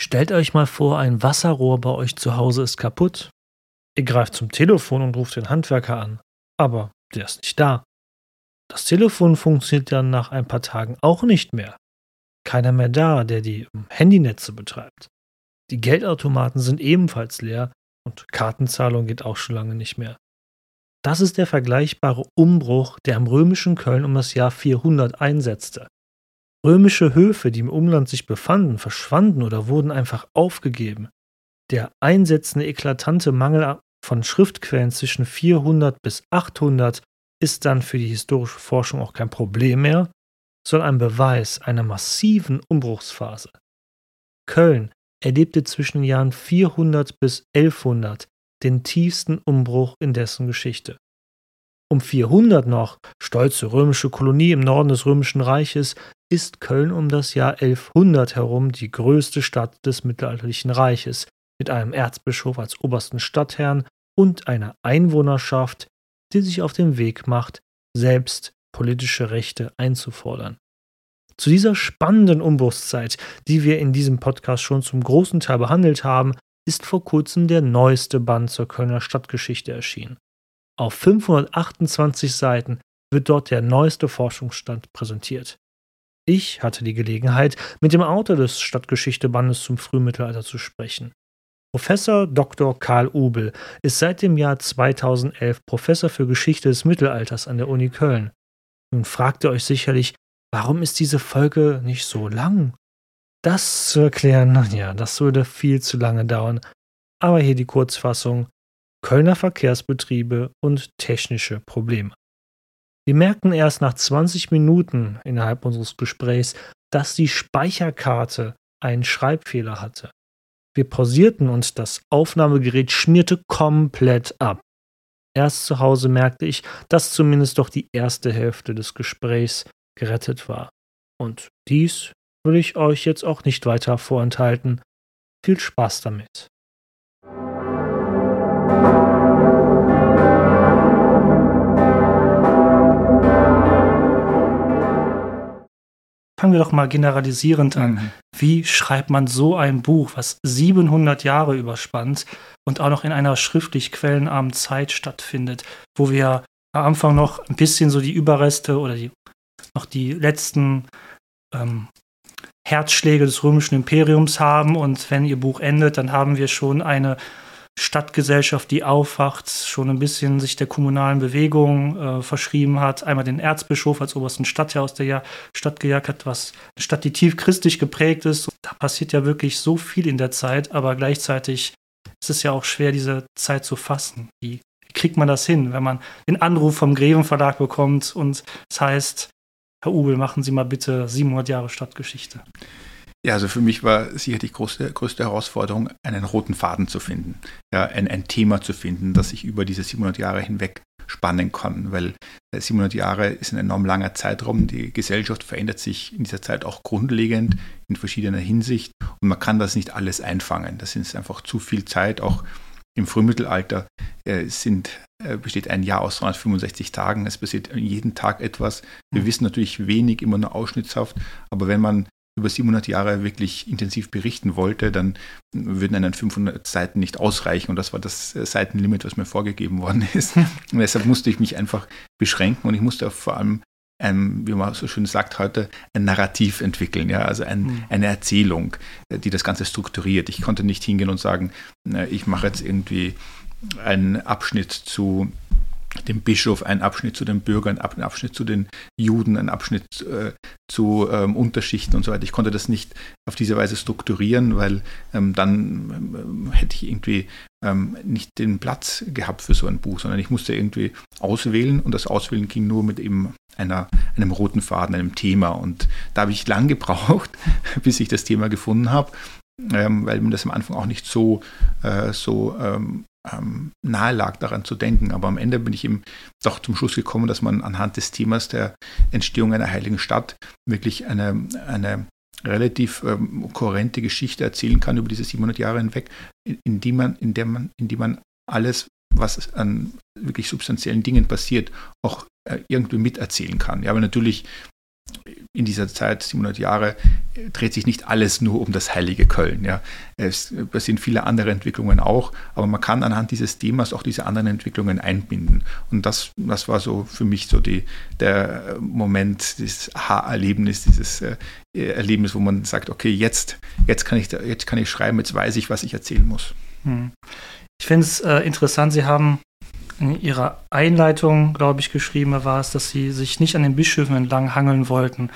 Stellt euch mal vor, ein Wasserrohr bei euch zu Hause ist kaputt. Ihr greift zum Telefon und ruft den Handwerker an, aber der ist nicht da. Das Telefon funktioniert dann nach ein paar Tagen auch nicht mehr. Keiner mehr da, der die Handynetze betreibt. Die Geldautomaten sind ebenfalls leer und Kartenzahlung geht auch schon lange nicht mehr. Das ist der vergleichbare Umbruch, der am römischen Köln um das Jahr 400 einsetzte. Römische Höfe, die im Umland sich befanden, verschwanden oder wurden einfach aufgegeben. Der einsetzende eklatante Mangel von Schriftquellen zwischen 400 bis 800 ist dann für die historische Forschung auch kein Problem mehr, sondern ein Beweis einer massiven Umbruchsphase. Köln erlebte zwischen den Jahren 400 bis 1100 den tiefsten Umbruch in dessen Geschichte. Um 400 noch, stolze römische Kolonie im Norden des Römischen Reiches, ist Köln um das Jahr 1100 herum die größte Stadt des mittelalterlichen Reiches, mit einem Erzbischof als obersten Stadtherrn und einer Einwohnerschaft, die sich auf den Weg macht, selbst politische Rechte einzufordern. Zu dieser spannenden Umbruchszeit, die wir in diesem Podcast schon zum großen Teil behandelt haben, ist vor kurzem der neueste Band zur Kölner Stadtgeschichte erschienen. Auf 528 Seiten wird dort der neueste Forschungsstand präsentiert. Ich hatte die Gelegenheit, mit dem Autor des Stadtgeschichtebandes zum Frühmittelalter zu sprechen. Professor Dr. Karl Ubel ist seit dem Jahr 2011 Professor für Geschichte des Mittelalters an der Uni Köln. Nun fragt ihr euch sicherlich, warum ist diese Folge nicht so lang? Das zu erklären, ja, das würde viel zu lange dauern. Aber hier die Kurzfassung: Kölner Verkehrsbetriebe und technische Probleme. Wir merkten erst nach 20 Minuten innerhalb unseres Gesprächs, dass die Speicherkarte einen Schreibfehler hatte. Wir pausierten und das Aufnahmegerät schmierte komplett ab. Erst zu Hause merkte ich, dass zumindest doch die erste Hälfte des Gesprächs gerettet war. Und dies will ich euch jetzt auch nicht weiter vorenthalten. Viel Spaß damit. Fangen wir doch mal generalisierend an. Mhm. Wie schreibt man so ein Buch, was 700 Jahre überspannt und auch noch in einer schriftlich quellenarmen Zeit stattfindet, wo wir am Anfang noch ein bisschen so die Überreste oder die, noch die letzten ähm, Herzschläge des römischen Imperiums haben und wenn ihr Buch endet, dann haben wir schon eine Stadtgesellschaft, die aufwacht, schon ein bisschen sich der kommunalen Bewegung äh, verschrieben hat. Einmal den Erzbischof als obersten Stadtherr aus der Stadt gejagt hat, was eine Stadt, die tief christlich geprägt ist. Da passiert ja wirklich so viel in der Zeit, aber gleichzeitig ist es ja auch schwer, diese Zeit zu fassen. Wie kriegt man das hin, wenn man den Anruf vom Greven Verlag bekommt und es heißt, Herr Ubel, machen Sie mal bitte 700 Jahre Stadtgeschichte. Ja, also für mich war sicher die größte, größte Herausforderung, einen roten Faden zu finden. Ja, ein, ein Thema zu finden, das sich über diese 700 Jahre hinweg spannen kann, weil 700 äh, Jahre ist ein enorm langer Zeitraum. Die Gesellschaft verändert sich in dieser Zeit auch grundlegend in verschiedener Hinsicht und man kann das nicht alles einfangen. Das ist einfach zu viel Zeit. Auch im Frühmittelalter äh, sind, äh, besteht ein Jahr aus 365 Tagen. Es passiert jeden Tag etwas. Wir mhm. wissen natürlich wenig, immer nur ausschnittshaft, aber wenn man über 700 Jahre wirklich intensiv berichten wollte, dann würden einen 500 Seiten nicht ausreichen. Und das war das äh, Seitenlimit, was mir vorgegeben worden ist. Und deshalb musste ich mich einfach beschränken und ich musste vor allem ein, wie man so schön sagt heute, ein Narrativ entwickeln, ja, also ein, mhm. eine Erzählung, äh, die das Ganze strukturiert. Ich konnte nicht hingehen und sagen, ich mache jetzt irgendwie einen Abschnitt zu dem Bischof, ein Abschnitt zu den Bürgern, ein Abschnitt zu den Juden, ein Abschnitt äh, zu ähm, Unterschichten und so weiter. Ich konnte das nicht auf diese Weise strukturieren, weil ähm, dann ähm, hätte ich irgendwie ähm, nicht den Platz gehabt für so ein Buch, sondern ich musste irgendwie auswählen und das Auswählen ging nur mit eben einer, einem roten Faden, einem Thema. Und da habe ich lang gebraucht, bis ich das Thema gefunden habe. Ähm, weil mir das am Anfang auch nicht so, äh, so ähm, ähm, nahe lag, daran zu denken. Aber am Ende bin ich eben doch zum Schluss gekommen, dass man anhand des Themas der Entstehung einer heiligen Stadt wirklich eine, eine relativ ähm, kohärente Geschichte erzählen kann über diese 700 Jahre hinweg, in, in, die man, in, der man, in die man alles, was an wirklich substanziellen Dingen passiert, auch äh, irgendwie miterzählen kann. Ja, aber natürlich in dieser Zeit, 700 Jahre, dreht sich nicht alles nur um das heilige Köln. Ja. Es passieren viele andere Entwicklungen auch, aber man kann anhand dieses Themas auch diese anderen Entwicklungen einbinden. Und das, das war so für mich so die, der Moment, dieses Aha-Erlebnis, dieses äh, Erlebnis, wo man sagt, okay, jetzt, jetzt, kann ich, jetzt kann ich schreiben, jetzt weiß ich, was ich erzählen muss. Hm. Ich finde es äh, interessant, Sie haben in Ihrer Einleitung, glaube ich, geschrieben war es, dass Sie sich nicht an den Bischöfen entlang hangeln wollten.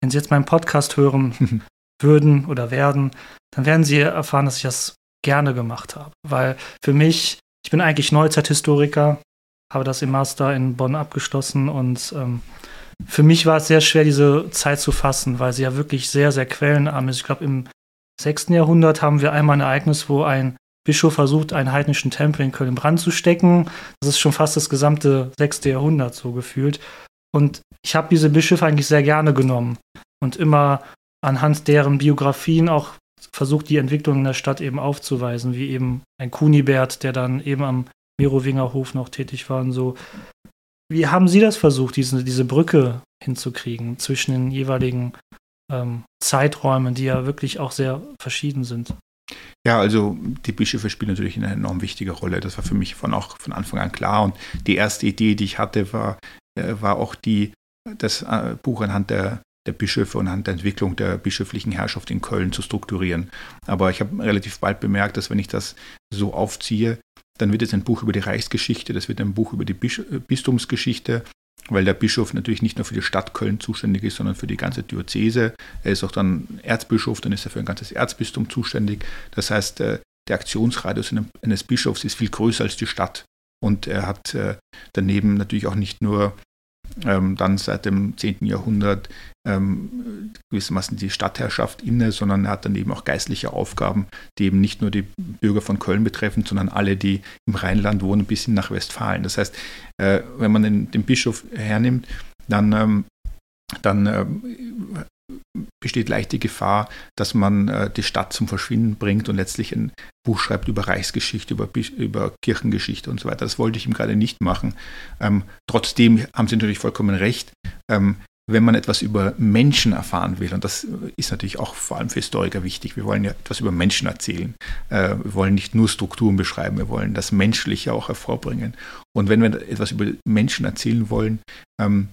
Wenn Sie jetzt meinen Podcast hören würden oder werden, dann werden Sie erfahren, dass ich das gerne gemacht habe. Weil für mich, ich bin eigentlich Neuzeithistoriker, habe das im Master in Bonn abgeschlossen und ähm, für mich war es sehr schwer, diese Zeit zu fassen, weil sie ja wirklich sehr, sehr quellenarm ist. Ich glaube, im 6. Jahrhundert haben wir einmal ein Ereignis, wo ein Bischof versucht, einen heidnischen Tempel in Köln in Brand zu stecken. Das ist schon fast das gesamte 6. Jahrhundert so gefühlt. Und ich habe diese Bischöfe eigentlich sehr gerne genommen und immer anhand deren Biografien auch versucht, die Entwicklung in der Stadt eben aufzuweisen, wie eben ein Kunibert, der dann eben am Merowinger Hof noch tätig war und so. Wie haben Sie das versucht, diese, diese Brücke hinzukriegen zwischen den jeweiligen ähm, Zeiträumen, die ja wirklich auch sehr verschieden sind? Ja, also die Bischöfe spielen natürlich eine enorm wichtige Rolle. Das war für mich von auch von Anfang an klar. Und die erste Idee, die ich hatte, war, äh, war auch die, das äh, Buch anhand der, der Bischöfe und anhand der Entwicklung der bischöflichen Herrschaft in Köln zu strukturieren. Aber ich habe relativ bald bemerkt, dass wenn ich das so aufziehe, dann wird es ein Buch über die Reichsgeschichte, das wird ein Buch über die Bistumsgeschichte, weil der Bischof natürlich nicht nur für die Stadt Köln zuständig ist, sondern für die ganze Diözese. Er ist auch dann Erzbischof, dann ist er für ein ganzes Erzbistum zuständig. Das heißt, äh, der Aktionsradius eines Bischofs ist viel größer als die Stadt. Und er hat äh, daneben natürlich auch nicht nur ähm, dann seit dem 10. Jahrhundert ähm, gewissermaßen die Stadtherrschaft inne, sondern er hat dann eben auch geistliche Aufgaben, die eben nicht nur die Bürger von Köln betreffen, sondern alle, die im Rheinland wohnen, bis hin nach Westfalen. Das heißt, äh, wenn man den, den, Bischof hernimmt, dann, ähm, dann äh, besteht leicht die Gefahr, dass man äh, die Stadt zum Verschwinden bringt und letztlich ein Buch schreibt über Reichsgeschichte, über, über Kirchengeschichte und so weiter. Das wollte ich ihm gerade nicht machen. Ähm, trotzdem haben Sie natürlich vollkommen recht. Ähm, wenn man etwas über Menschen erfahren will, und das ist natürlich auch vor allem für Historiker wichtig, wir wollen ja etwas über Menschen erzählen. Äh, wir wollen nicht nur Strukturen beschreiben, wir wollen das Menschliche auch hervorbringen. Und wenn wir etwas über Menschen erzählen wollen, ähm,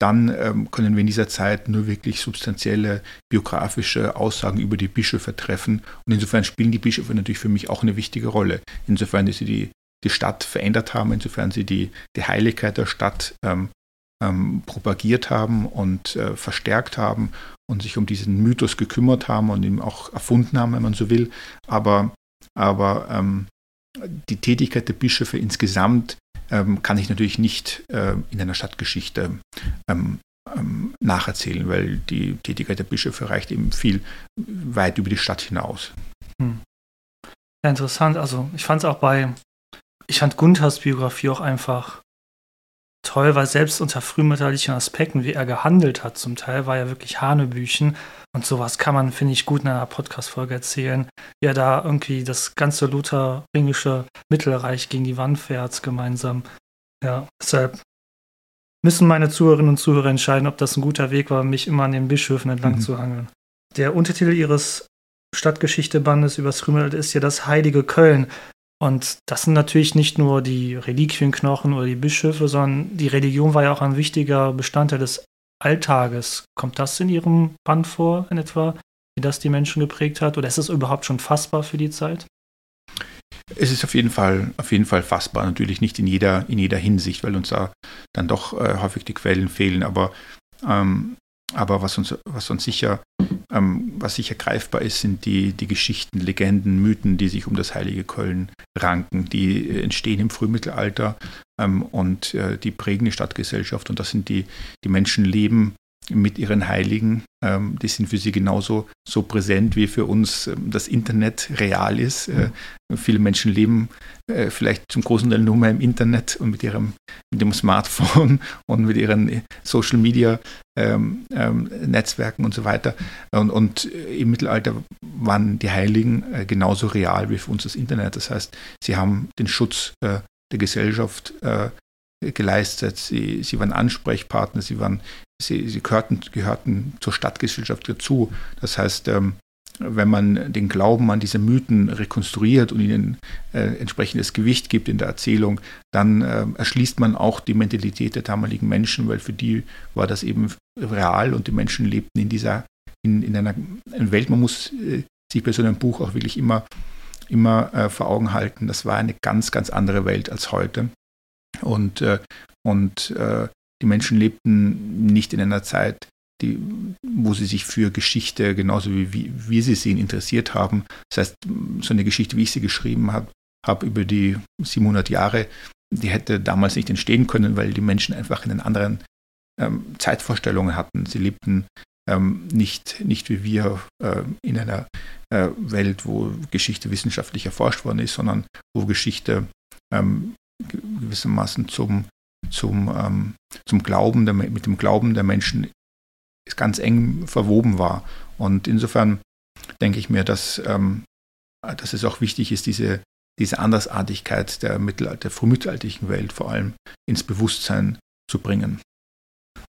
dann ähm, können wir in dieser Zeit nur wirklich substanzielle biografische Aussagen über die Bischöfe treffen. Und insofern spielen die Bischöfe natürlich für mich auch eine wichtige Rolle. Insofern, sie die, die Stadt verändert haben, insofern sie die, die Heiligkeit der Stadt ähm, ähm, propagiert haben und äh, verstärkt haben und sich um diesen Mythos gekümmert haben und ihn auch erfunden haben, wenn man so will. Aber, aber ähm, die Tätigkeit der Bischöfe insgesamt ähm, kann ich natürlich nicht äh, in einer Stadtgeschichte ähm, ähm, nacherzählen, weil die Tätigkeit der Bischöfe reicht eben viel weit über die Stadt hinaus. Hm. Ja, interessant. Also ich fand es auch bei, ich fand Gunthers Biografie auch einfach toll, weil selbst unter frühmütterlichen Aspekten, wie er gehandelt hat, zum Teil war ja wirklich Hanebüchen. Und sowas kann man, finde ich, gut in einer Podcast-Folge erzählen, wie er da irgendwie das ganze lutheringische Mittelreich gegen die Wand fährt, gemeinsam. Ja, deshalb müssen meine Zuhörerinnen und Zuhörer entscheiden, ob das ein guter Weg war, mich immer an den Bischöfen entlang mhm. zu hangeln. Der Untertitel ihres Stadtgeschichte-Bandes übers Frühmittelalter ist ja das Heilige Köln. Und das sind natürlich nicht nur die Reliquienknochen oder die Bischöfe, sondern die Religion war ja auch ein wichtiger Bestandteil des Alltages. Kommt das in Ihrem Band vor, in etwa, wie das die Menschen geprägt hat? Oder ist es überhaupt schon fassbar für die Zeit? Es ist auf jeden Fall, auf jeden Fall fassbar, natürlich nicht in jeder, in jeder Hinsicht, weil uns da dann doch äh, häufig die Quellen fehlen. Aber, ähm, aber was uns, was uns sicher ähm, was sicher greifbar ist, sind die, die Geschichten, Legenden, Mythen, die sich um das heilige Köln ranken. Die entstehen im Frühmittelalter ähm, und äh, die prägen die Stadtgesellschaft. Und das sind die, die Menschen leben mit ihren Heiligen. Ähm, die sind für sie genauso so präsent, wie für uns ähm, das Internet real ist. Äh, viele Menschen leben äh, vielleicht zum großen Teil nur mehr im Internet und mit ihrem mit dem Smartphone und mit ihren äh, Social Media ähm, ähm, Netzwerken und so weiter. Und, und, im Mittelalter waren die Heiligen äh, genauso real wie für uns das Internet. Das heißt, sie haben den Schutz äh, der Gesellschaft äh, geleistet. Sie, sie waren Ansprechpartner, sie waren sie, sie gehörten, gehörten zur Stadtgesellschaft dazu. Das heißt, ähm, wenn man den Glauben an diese Mythen rekonstruiert und ihnen äh, entsprechendes Gewicht gibt in der Erzählung, dann äh, erschließt man auch die Mentalität der damaligen Menschen, weil für die war das eben real und die Menschen lebten in dieser, in, in einer Welt. Man muss äh, sich bei so einem Buch auch wirklich immer, immer äh, vor Augen halten, das war eine ganz, ganz andere Welt als heute. Und, äh, und äh, die Menschen lebten nicht in einer Zeit, die, wo sie sich für Geschichte genauso wie, wie wir sie sehen interessiert haben. Das heißt, so eine Geschichte, wie ich sie geschrieben habe, habe über die 700 Jahre, die hätte damals nicht entstehen können, weil die Menschen einfach in einen anderen ähm, Zeitvorstellungen hatten. Sie lebten ähm, nicht, nicht wie wir äh, in einer äh, Welt, wo Geschichte wissenschaftlich erforscht worden ist, sondern wo Geschichte ähm, gewissermaßen zum, zum, ähm, zum Glauben der, mit dem Glauben der Menschen ganz eng verwoben war. Und insofern denke ich mir, dass, ähm, dass es auch wichtig ist, diese, diese Andersartigkeit der, der frühmittelalterlichen Welt vor allem ins Bewusstsein zu bringen.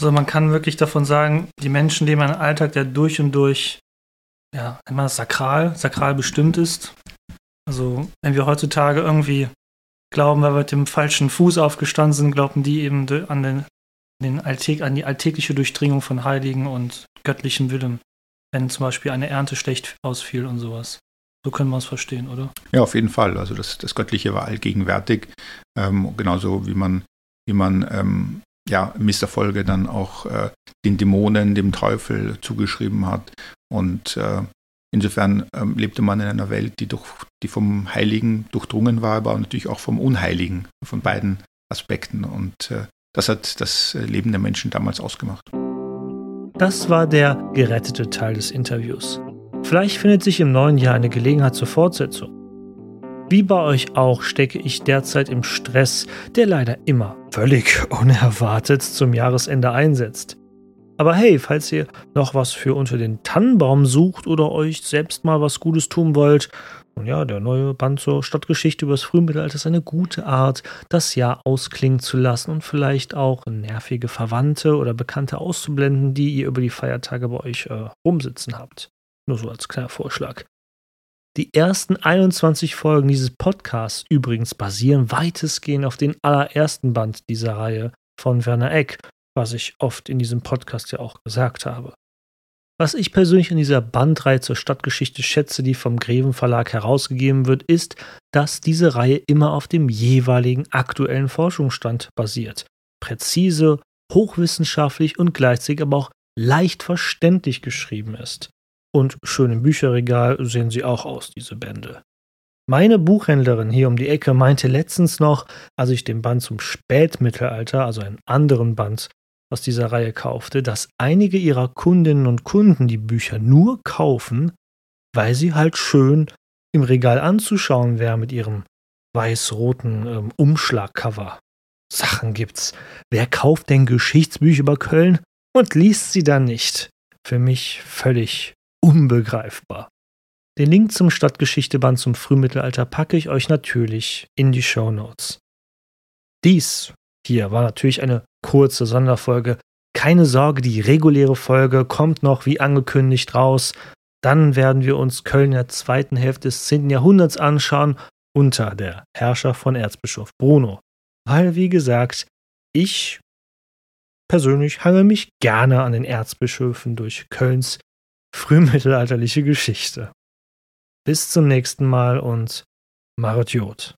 Also man kann wirklich davon sagen, die Menschen leben einen Alltag, der durch und durch ja, immer sakral, sakral bestimmt ist. Also wenn wir heutzutage irgendwie glauben, weil wir mit dem falschen Fuß aufgestanden sind, glauben die eben an den den Alltag, an die alltägliche Durchdringung von Heiligen und göttlichem Willen, wenn zum Beispiel eine Ernte schlecht ausfiel und sowas. So können wir es verstehen, oder? Ja, auf jeden Fall. Also das, das Göttliche war allgegenwärtig, ähm, genauso wie man, wie man ähm, ja, Misserfolge dann auch äh, den Dämonen, dem Teufel zugeschrieben hat. Und äh, insofern ähm, lebte man in einer Welt, die, durch, die vom Heiligen durchdrungen war, aber natürlich auch vom Unheiligen, von beiden Aspekten. Und äh, das hat das Leben der Menschen damals ausgemacht. Das war der gerettete Teil des Interviews. Vielleicht findet sich im neuen Jahr eine Gelegenheit zur Fortsetzung. Wie bei euch auch stecke ich derzeit im Stress, der leider immer völlig unerwartet zum Jahresende einsetzt. Aber hey, falls ihr noch was für unter den Tannenbaum sucht oder euch selbst mal was Gutes tun wollt, und ja, der neue Band zur Stadtgeschichte übers Frühmittelalter ist eine gute Art, das Jahr ausklingen zu lassen und vielleicht auch nervige Verwandte oder Bekannte auszublenden, die ihr über die Feiertage bei euch äh, rumsitzen habt. Nur so als kleiner Vorschlag. Die ersten 21 Folgen dieses Podcasts übrigens basieren weitestgehend auf den allerersten Band dieser Reihe von Werner Eck, was ich oft in diesem Podcast ja auch gesagt habe. Was ich persönlich in dieser Bandreihe zur Stadtgeschichte schätze, die vom Greven Verlag herausgegeben wird, ist, dass diese Reihe immer auf dem jeweiligen aktuellen Forschungsstand basiert. Präzise, hochwissenschaftlich und gleichzeitig aber auch leicht verständlich geschrieben ist. Und schön im Bücherregal sehen sie auch aus, diese Bände. Meine Buchhändlerin hier um die Ecke meinte letztens noch, als ich den Band zum Spätmittelalter, also einen anderen Band aus dieser Reihe kaufte, dass einige ihrer Kundinnen und Kunden die Bücher nur kaufen, weil sie halt schön im Regal anzuschauen wären mit ihrem weiß-roten ähm, Umschlagcover. Sachen gibt's. Wer kauft denn Geschichtsbücher über Köln und liest sie dann nicht? Für mich völlig unbegreifbar. Den Link zum Stadtgeschichteband zum Frühmittelalter packe ich euch natürlich in die Show Notes. Dies hier war natürlich eine kurze Sonderfolge. Keine Sorge, die reguläre Folge kommt noch wie angekündigt raus. Dann werden wir uns Köln in der zweiten Hälfte des 10. Jahrhunderts anschauen, unter der Herrschaft von Erzbischof Bruno. Weil, wie gesagt, ich persönlich hangel mich gerne an den Erzbischöfen durch Kölns frühmittelalterliche Geschichte. Bis zum nächsten Mal und Marit Jod.